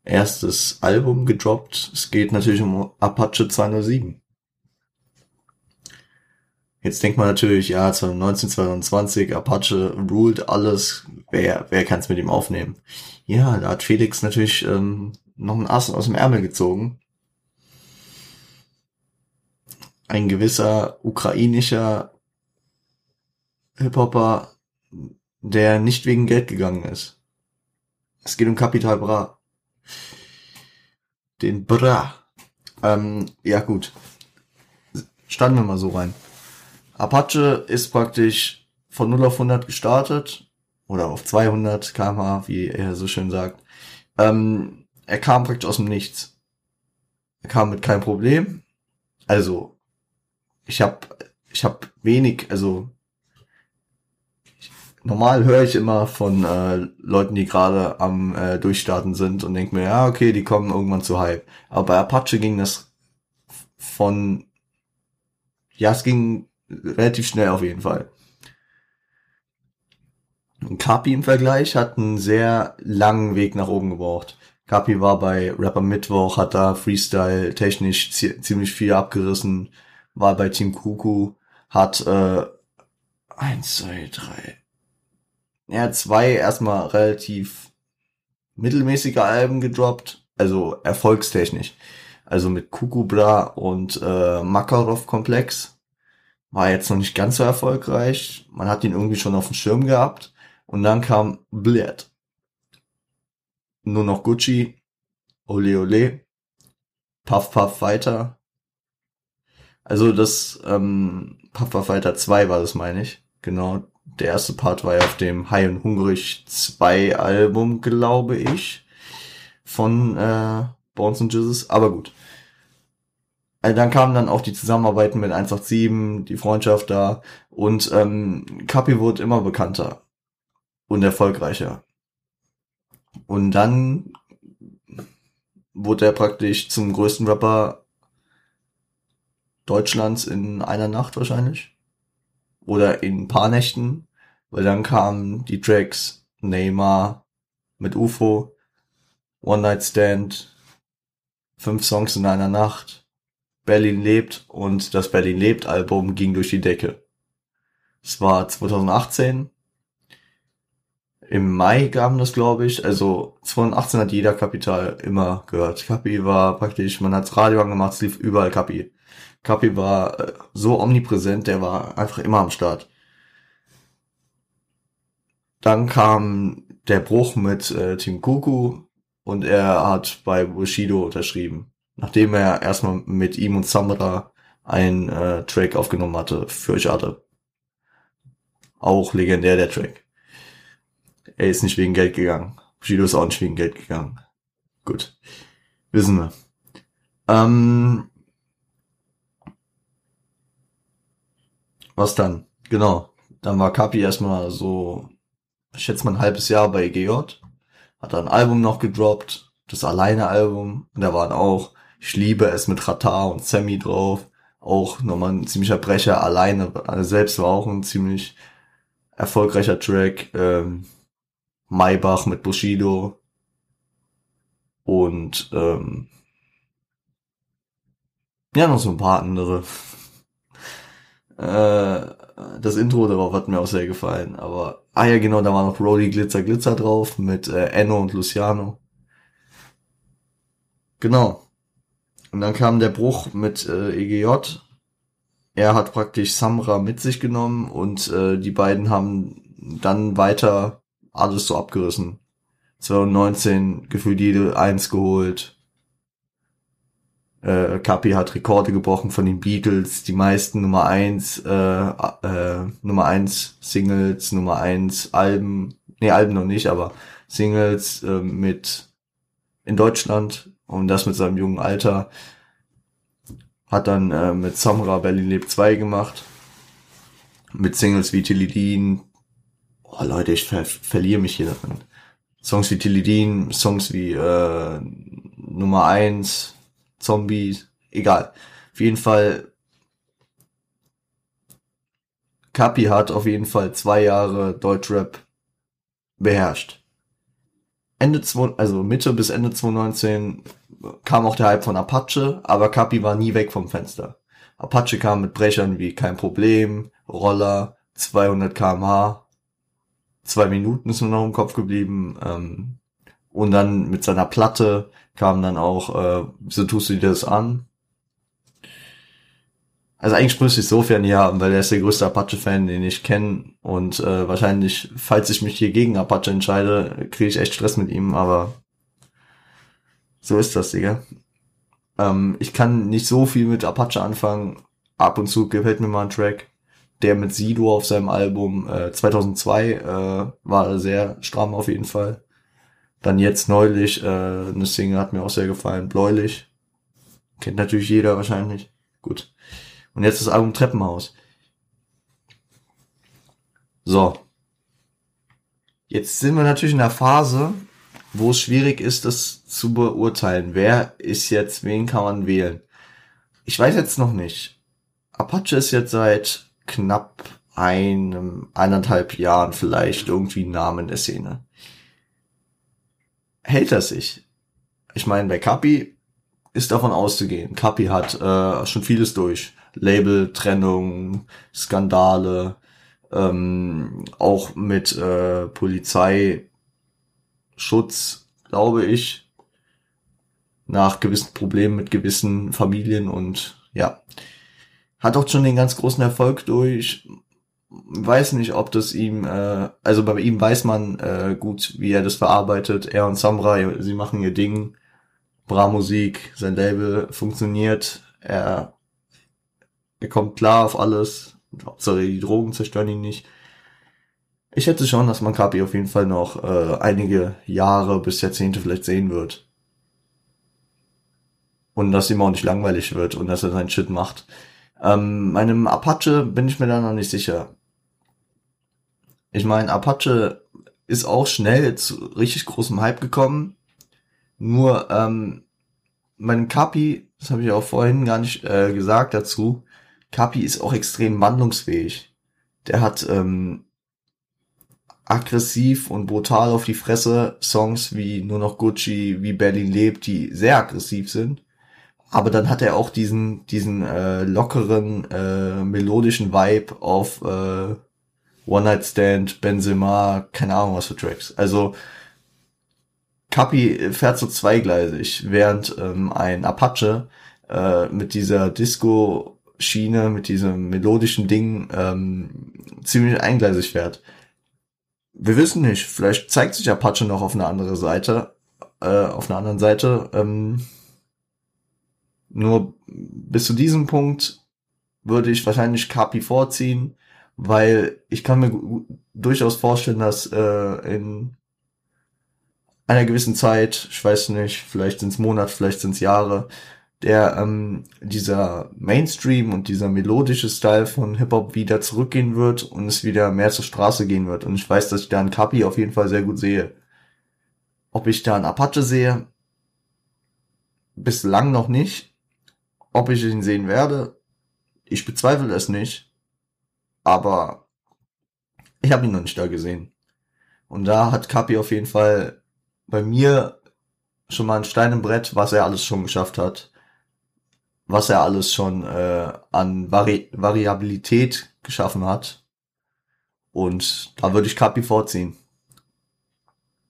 erstes Album gedroppt. Es geht natürlich um Apache 207. Jetzt denkt man natürlich, ja, 1922, Apache ruled alles, wer, wer kann es mit ihm aufnehmen? Ja, da hat Felix natürlich ähm, noch einen Ass aus dem Ärmel gezogen. Ein gewisser ukrainischer Hip-Hopper, der nicht wegen Geld gegangen ist. Es geht um Kapital Bra. Den Bra. Ähm, ja gut. Standen wir mal so rein. Apache ist praktisch von 0 auf 100 gestartet. Oder auf 200 kmh, wie er so schön sagt. Ähm, er kam praktisch aus dem Nichts. Er kam mit keinem Problem. Also, ich habe ich hab wenig, also normal höre ich immer von äh, Leuten, die gerade am äh, Durchstarten sind und denke mir, ja, okay, die kommen irgendwann zu Hype. Aber bei Apache ging das von, ja, es ging relativ schnell auf jeden Fall. Und Kapi im Vergleich hat einen sehr langen Weg nach oben gebraucht. Kapi war bei Rapper Mittwoch, hat da Freestyle technisch ziemlich viel abgerissen, war bei Team Kuku, hat äh, eins, zwei, drei, er hat zwei erstmal relativ mittelmäßige Alben gedroppt, also erfolgstechnisch. Also mit Kukubra und äh, Makarov Komplex war jetzt noch nicht ganz so erfolgreich. Man hat ihn irgendwie schon auf dem Schirm gehabt. Und dann kam Bled. Nur noch Gucci, Ole Ole, Puff Puff Fighter. Also das ähm, Puff Puff Fighter 2 war das, meine ich. Genau, der erste Part war ja auf dem High und Hungrig 2 Album, glaube ich, von äh, Bones and Jesus. Aber gut. Also dann kamen dann auch die Zusammenarbeiten mit 187, die Freundschaft da und ähm, Kapi wurde immer bekannter und erfolgreicher. Und dann wurde er praktisch zum größten Rapper Deutschlands in einer Nacht wahrscheinlich oder in ein paar Nächten, weil dann kamen die Tracks Neymar mit UFO, One Night Stand, fünf Songs in einer Nacht, Berlin lebt und das Berlin lebt Album ging durch die Decke. Es war 2018. Im Mai kam das, glaube ich. Also 2018 hat jeder Kapital immer gehört. Kapi war praktisch, man hat's Radio angemacht, es lief überall Kapi. Kapi war äh, so omnipräsent, der war einfach immer am Start. Dann kam der Bruch mit äh, Team Kuku und er hat bei Bushido unterschrieben, nachdem er erstmal mit ihm und Samra einen äh, Track aufgenommen hatte für Jade. Auch legendär der Track. Er ist nicht wegen Geld gegangen. Bushido ist auch nicht wegen Geld gegangen. Gut. Wissen wir. Ähm, Was dann? Genau. Dann war Kapi erstmal so, ich schätze mal ein halbes Jahr bei EGJ. Hat dann ein Album noch gedroppt, das Alleine-Album. Und da waren auch Ich liebe es mit Rata und Sammy drauf. Auch nochmal ein ziemlicher Brecher alleine. Also selbst war auch ein ziemlich erfolgreicher Track. Ähm, Maybach mit Bushido. Und ähm, ja, noch so ein paar andere. Äh, das Intro darauf hat mir auch sehr gefallen. Aber, ah ja, genau, da war noch Brody Glitzer Glitzer drauf mit äh, Enno und Luciano. Genau. Und dann kam der Bruch mit äh, EGJ. Er hat praktisch Samra mit sich genommen und äh, die beiden haben dann weiter alles so abgerissen. 2019 gefühlt jede Eins geholt. Äh, Kapi hat Rekorde gebrochen von den Beatles, die meisten Nummer eins, äh, äh, Nummer eins Singles, Nummer eins Alben, nee, Alben noch nicht, aber Singles äh, mit in Deutschland und das mit seinem jungen Alter. Hat dann äh, mit Samra Berlin lebt 2 gemacht. Mit Singles wie Tilidin. Oh Leute, ich ver verliere mich hier darin. Songs wie Tilidin, Songs wie äh, Nummer eins Zombies, egal. Auf jeden Fall, Kapi hat auf jeden Fall zwei Jahre Deutschrap beherrscht. Ende zwei, also Mitte bis Ende 2019 kam auch der Hype von Apache, aber Kapi war nie weg vom Fenster. Apache kam mit Brechern wie kein Problem, Roller, 200 kmh, zwei Minuten ist mir noch im Kopf geblieben, ähm, und dann mit seiner Platte kam dann auch, äh, so tust du dir das an. Also eigentlich müsste ich sofern ja, weil er ist der größte Apache-Fan, den ich kenne. Und äh, wahrscheinlich, falls ich mich hier gegen Apache entscheide, kriege ich echt Stress mit ihm, aber so ist das, Digga. Ähm, ich kann nicht so viel mit Apache anfangen. Ab und zu gefällt mir mal ein Track. Der mit Sido auf seinem Album äh, 2002 äh, war sehr stramm auf jeden Fall. Dann jetzt neulich, äh, eine Single hat mir auch sehr gefallen, Bläulich. Kennt natürlich jeder wahrscheinlich. Gut. Und jetzt das Album Treppenhaus. So. Jetzt sind wir natürlich in der Phase, wo es schwierig ist, das zu beurteilen. Wer ist jetzt, wen kann man wählen? Ich weiß jetzt noch nicht. Apache ist jetzt seit knapp einem, eineinhalb Jahren vielleicht irgendwie Namen der Szene hält er sich. Ich meine, bei Kapi ist davon auszugehen. Kapi hat äh, schon vieles durch. Label, Trennung, Skandale, ähm, auch mit äh, Polizeischutz, glaube ich, nach gewissen Problemen mit gewissen Familien und ja, hat auch schon den ganz großen Erfolg durch weiß nicht, ob das ihm, äh, also bei ihm weiß man äh, gut, wie er das verarbeitet. Er und Samurai, sie machen ihr Ding. Bra Musik, sein Label funktioniert. Er, er kommt klar auf alles. Hauptsache die Drogen zerstören ihn nicht. Ich hätte schon, dass man Kapi auf jeden Fall noch äh, einige Jahre bis Jahrzehnte vielleicht sehen wird. Und dass ihm auch nicht langweilig wird und dass er seinen Shit macht. Ähm, meinem Apache bin ich mir da noch nicht sicher. Ich meine, Apache ist auch schnell zu richtig großem Hype gekommen. Nur ähm, mein Kapi, das habe ich auch vorhin gar nicht äh, gesagt dazu, Kapi ist auch extrem wandlungsfähig. Der hat ähm, aggressiv und brutal auf die Fresse Songs wie Nur noch Gucci, wie Berlin lebt, die sehr aggressiv sind. Aber dann hat er auch diesen, diesen äh, lockeren, äh, melodischen Vibe auf äh, One Night Stand, Benzema, keine Ahnung was für Tracks. Also Kapi fährt so zweigleisig, während ähm, ein Apache äh, mit dieser Disco-Schiene, mit diesem melodischen Ding ähm, ziemlich eingleisig fährt. Wir wissen nicht, vielleicht zeigt sich Apache noch auf eine andere Seite, äh, auf einer anderen Seite. Ähm, nur bis zu diesem Punkt würde ich wahrscheinlich Kapi vorziehen weil ich kann mir durchaus vorstellen, dass äh, in einer gewissen Zeit, ich weiß nicht, vielleicht sind es Monate, vielleicht sind es Jahre, der ähm, dieser Mainstream und dieser melodische Style von Hip-Hop wieder zurückgehen wird und es wieder mehr zur Straße gehen wird. Und ich weiß, dass ich da einen Kapi auf jeden Fall sehr gut sehe. Ob ich da einen Apache sehe? Bislang noch nicht. Ob ich ihn sehen werde? Ich bezweifle es nicht. Aber ich habe ihn noch nicht da gesehen. Und da hat Kapi auf jeden Fall bei mir schon mal ein Stein im Brett, was er alles schon geschafft hat. Was er alles schon äh, an Vari Variabilität geschaffen hat. Und da würde ich Kapi vorziehen.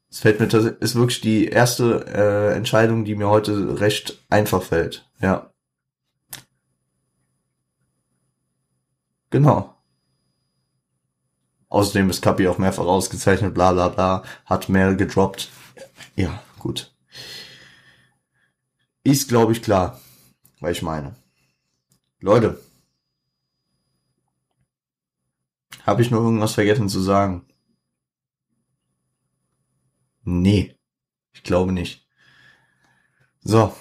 Es fällt mir das ist wirklich die erste äh, Entscheidung, die mir heute recht einfach fällt. Ja. Genau. Außerdem ist Kapi auch mehrfach ausgezeichnet, bla bla bla, hat mehr gedroppt. Ja, gut. Ist, glaube ich, klar, weil ich meine. Leute. Habe ich noch irgendwas vergessen zu sagen? Nee, ich glaube nicht. So,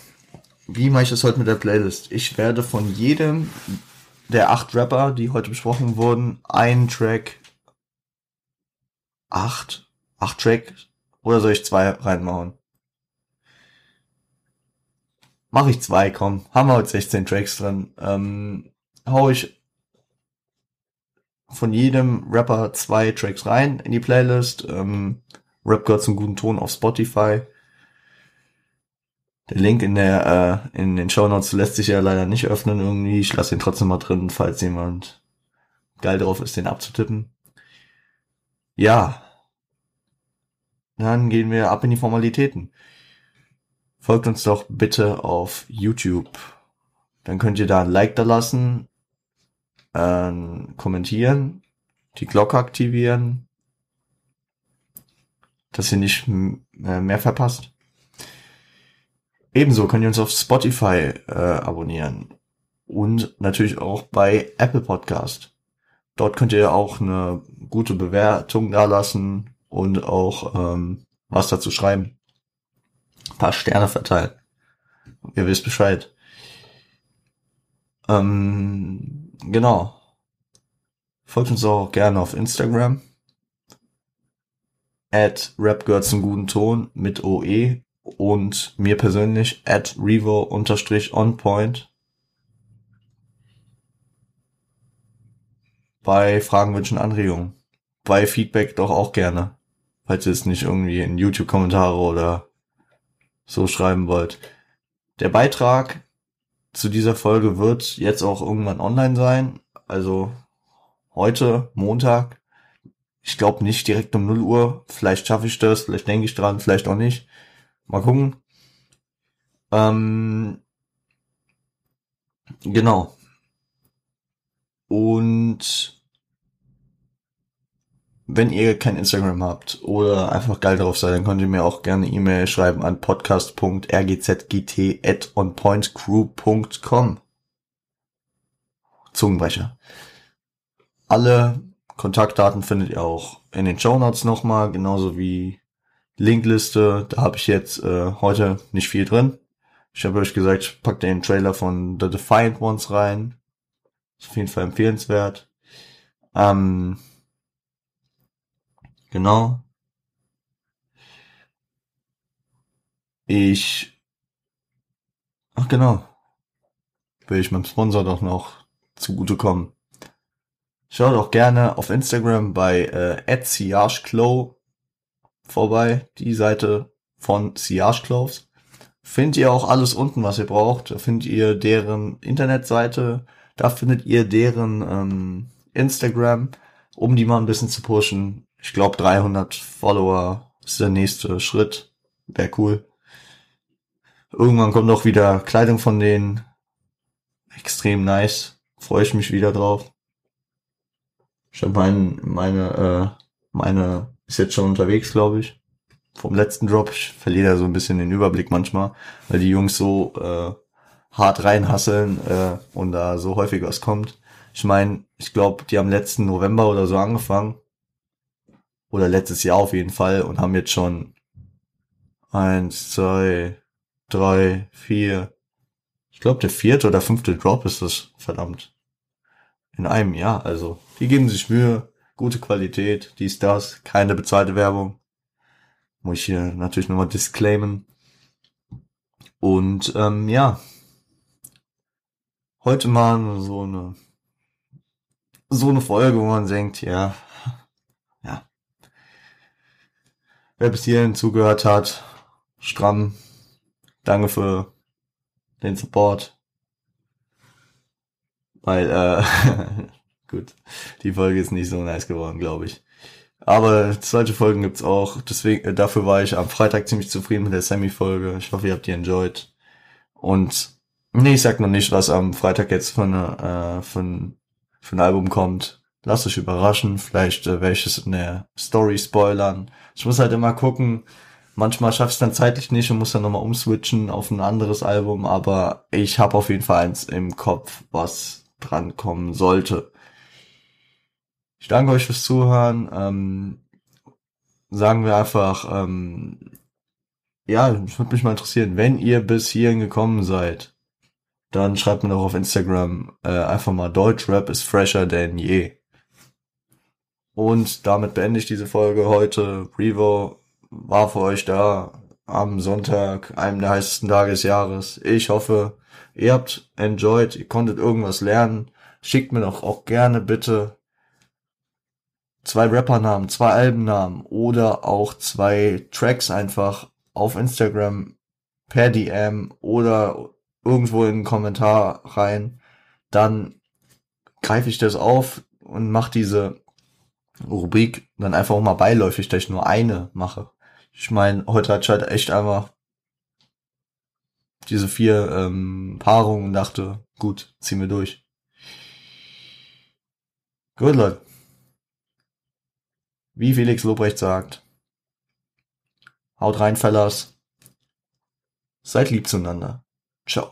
wie mache ich das heute mit der Playlist? Ich werde von jedem der acht Rapper, die heute besprochen wurden, einen Track, acht, acht Track, oder soll ich zwei reinmachen? Mache ich zwei, komm. Haben wir heute 16 Tracks drin. Ähm, hau ich von jedem Rapper zwei Tracks rein in die Playlist. Ähm, Rap gehört zum guten Ton auf Spotify. Der Link in der äh, in den Show Notes lässt sich ja leider nicht öffnen irgendwie. Ich lasse ihn trotzdem mal drin, falls jemand geil drauf ist, den abzutippen. Ja. Dann gehen wir ab in die Formalitäten. Folgt uns doch bitte auf YouTube. Dann könnt ihr da ein Like da lassen, äh, kommentieren, die Glocke aktivieren, dass ihr nicht äh, mehr verpasst. Ebenso könnt ihr uns auf Spotify äh, abonnieren und natürlich auch bei Apple Podcast. Dort könnt ihr auch eine gute Bewertung da lassen und auch ähm, was dazu schreiben. Ein paar Sterne verteilen. Ihr wisst Bescheid. Ähm, genau. Folgt uns auch gerne auf Instagram at Rap gehört zum guten Ton mit OE und mir persönlich at Revo unterstrich on Bei Fragen, Wünschen, Anregungen. Bei Feedback doch auch gerne. Falls ihr es nicht irgendwie in YouTube-Kommentare oder so schreiben wollt. Der Beitrag zu dieser Folge wird jetzt auch irgendwann online sein. Also heute, Montag, ich glaube nicht direkt um 0 Uhr. Vielleicht schaffe ich das, vielleicht denke ich dran, vielleicht auch nicht. Mal gucken. Ähm, genau. Und wenn ihr kein Instagram habt oder einfach geil drauf seid, dann könnt ihr mir auch gerne E-Mail schreiben an podcast.rgzgt@onpointcrew.com. Zungenbrecher. Alle Kontaktdaten findet ihr auch in den Show Notes nochmal, genauso wie Linkliste. Da habe ich jetzt äh, heute nicht viel drin. Ich habe euch gesagt, ich pack den Trailer von The Defiant Ones rein. Ist auf jeden Fall empfehlenswert. Ähm, genau. Ich, ach genau, will ich meinem Sponsor doch noch zugutekommen. Schaut auch gerne auf Instagram bei äh, @siageclo vorbei, die Seite von Siage. Findet ihr auch alles unten, was ihr braucht. Da findet ihr deren Internetseite, da findet ihr deren ähm, Instagram, um die mal ein bisschen zu pushen. Ich glaube 300 Follower ist der nächste Schritt. Wäre cool. Irgendwann kommt auch wieder Kleidung von denen. Extrem nice. Freue ich mich wieder drauf. Ich habe mein, meine, äh, meine ist jetzt schon unterwegs, glaube ich. Vom letzten Drop. Ich verliere da so ein bisschen den Überblick manchmal, weil die Jungs so äh, hart reinhasseln äh, und da so häufig was kommt. Ich meine, ich glaube, die haben letzten November oder so angefangen. Oder letztes Jahr auf jeden Fall und haben jetzt schon eins, zwei, drei, vier, glaube, der vierte oder fünfte Drop ist das, verdammt. In einem Jahr, also. Die geben sich Mühe, gute Qualität, dies, das, keine bezahlte Werbung. Muss ich hier natürlich nochmal disclaimen. Und ähm, ja, heute mal so eine so eine Folge, wo man denkt, ja, ja. Wer bis hierhin zugehört hat, stramm, danke für den Support. Weil, äh, gut, die Folge ist nicht so nice geworden, glaube ich. Aber solche Folgen gibt's auch. Deswegen, äh, dafür war ich am Freitag ziemlich zufrieden mit der Semi-Folge. Ich hoffe, ihr habt die enjoyed. Und nee, ich sag noch nicht, was am Freitag jetzt von, äh, von, von Album kommt. Lasst euch überraschen. Vielleicht äh, werde ich es in der Story spoilern. Ich muss halt immer gucken. Manchmal schaffe ich es dann zeitlich nicht und muss dann nochmal umswitchen auf ein anderes Album. Aber ich habe auf jeden Fall eins im Kopf, was dran kommen sollte. Ich danke euch fürs Zuhören. Ähm, sagen wir einfach, ähm, ja, es würde mich mal interessieren, wenn ihr bis hierhin gekommen seid, dann schreibt mir doch auf Instagram äh, einfach mal Deutschrap ist fresher denn je. Und damit beende ich diese Folge heute. Revo war für euch da am Sonntag, einem der heißesten Tage des Jahres. Ich hoffe, ihr habt enjoyed, ihr konntet irgendwas lernen. Schickt mir doch auch gerne bitte zwei Rappernamen, zwei Albennamen oder auch zwei Tracks einfach auf Instagram per DM oder irgendwo in einen Kommentar rein, dann greife ich das auf und mache diese Rubrik dann einfach mal beiläufig, dass ich nur eine mache. Ich meine, heute hatte ich halt echt einfach diese vier ähm, Paarungen und dachte, gut, ziehen wir durch. Gut, Leute. Wie Felix Lobrecht sagt, haut rein, Fellas. Seid lieb zueinander. Ciao.